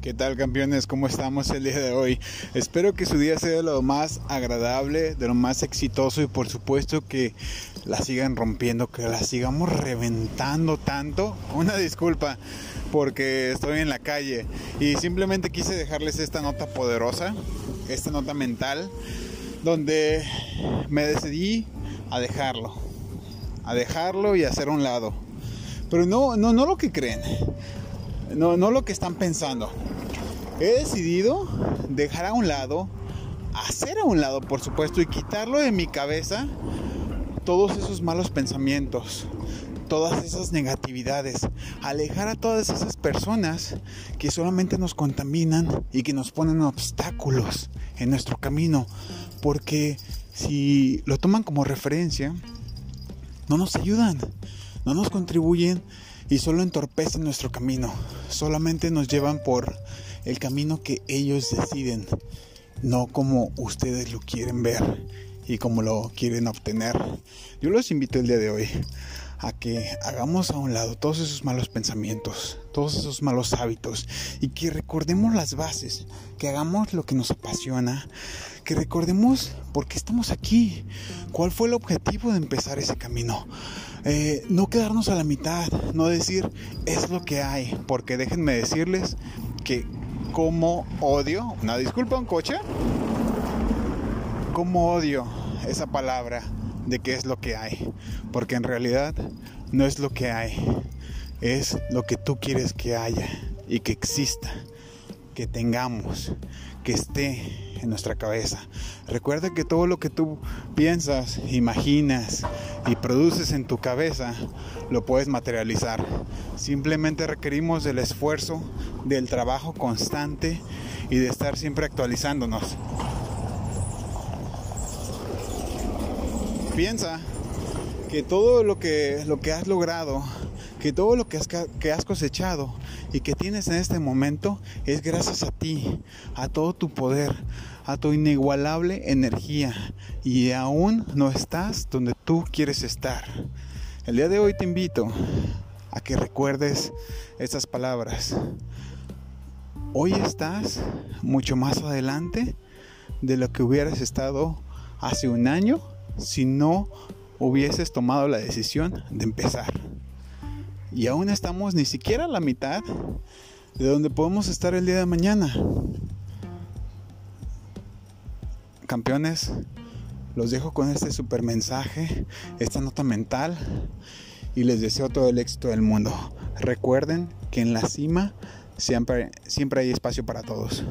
¿Qué tal campeones? ¿Cómo estamos el día de hoy? Espero que su día sea lo más agradable, de lo más exitoso y por supuesto que la sigan rompiendo, que la sigamos reventando tanto. Una disculpa porque estoy en la calle y simplemente quise dejarles esta nota poderosa, esta nota mental, donde me decidí a dejarlo, a dejarlo y hacer un lado. Pero no, no, no lo que creen no, no lo que están pensando. He decidido dejar a un lado, hacer a un lado, por supuesto, y quitarlo de mi cabeza todos esos malos pensamientos, todas esas negatividades, alejar a todas esas personas que solamente nos contaminan y que nos ponen obstáculos en nuestro camino, porque si lo toman como referencia, no nos ayudan, no nos contribuyen y solo entorpecen nuestro camino, solamente nos llevan por el camino que ellos deciden, no como ustedes lo quieren ver y como lo quieren obtener. Yo los invito el día de hoy a que hagamos a un lado todos esos malos pensamientos, todos esos malos hábitos y que recordemos las bases, que hagamos lo que nos apasiona, que recordemos por qué estamos aquí, cuál fue el objetivo de empezar ese camino. Eh, no quedarnos a la mitad, no decir es lo que hay, porque déjenme decirles que como odio, una disculpa, un coche, como odio esa palabra de qué es lo que hay, porque en realidad no es lo que hay, es lo que tú quieres que haya y que exista, que tengamos, que esté en nuestra cabeza. Recuerda que todo lo que tú piensas, imaginas y produces en tu cabeza, lo puedes materializar. Simplemente requerimos del esfuerzo, del trabajo constante y de estar siempre actualizándonos. Piensa que todo lo que, lo que has logrado, que todo lo que has, que has cosechado y que tienes en este momento es gracias a ti, a todo tu poder, a tu inigualable energía y aún no estás donde quieres estar. El día de hoy te invito a que recuerdes estas palabras. Hoy estás mucho más adelante de lo que hubieras estado hace un año si no hubieses tomado la decisión de empezar. Y aún estamos ni siquiera a la mitad de donde podemos estar el día de mañana. Campeones, los dejo con este super mensaje, esta nota mental y les deseo todo el éxito del mundo. Recuerden que en la cima siempre, siempre hay espacio para todos.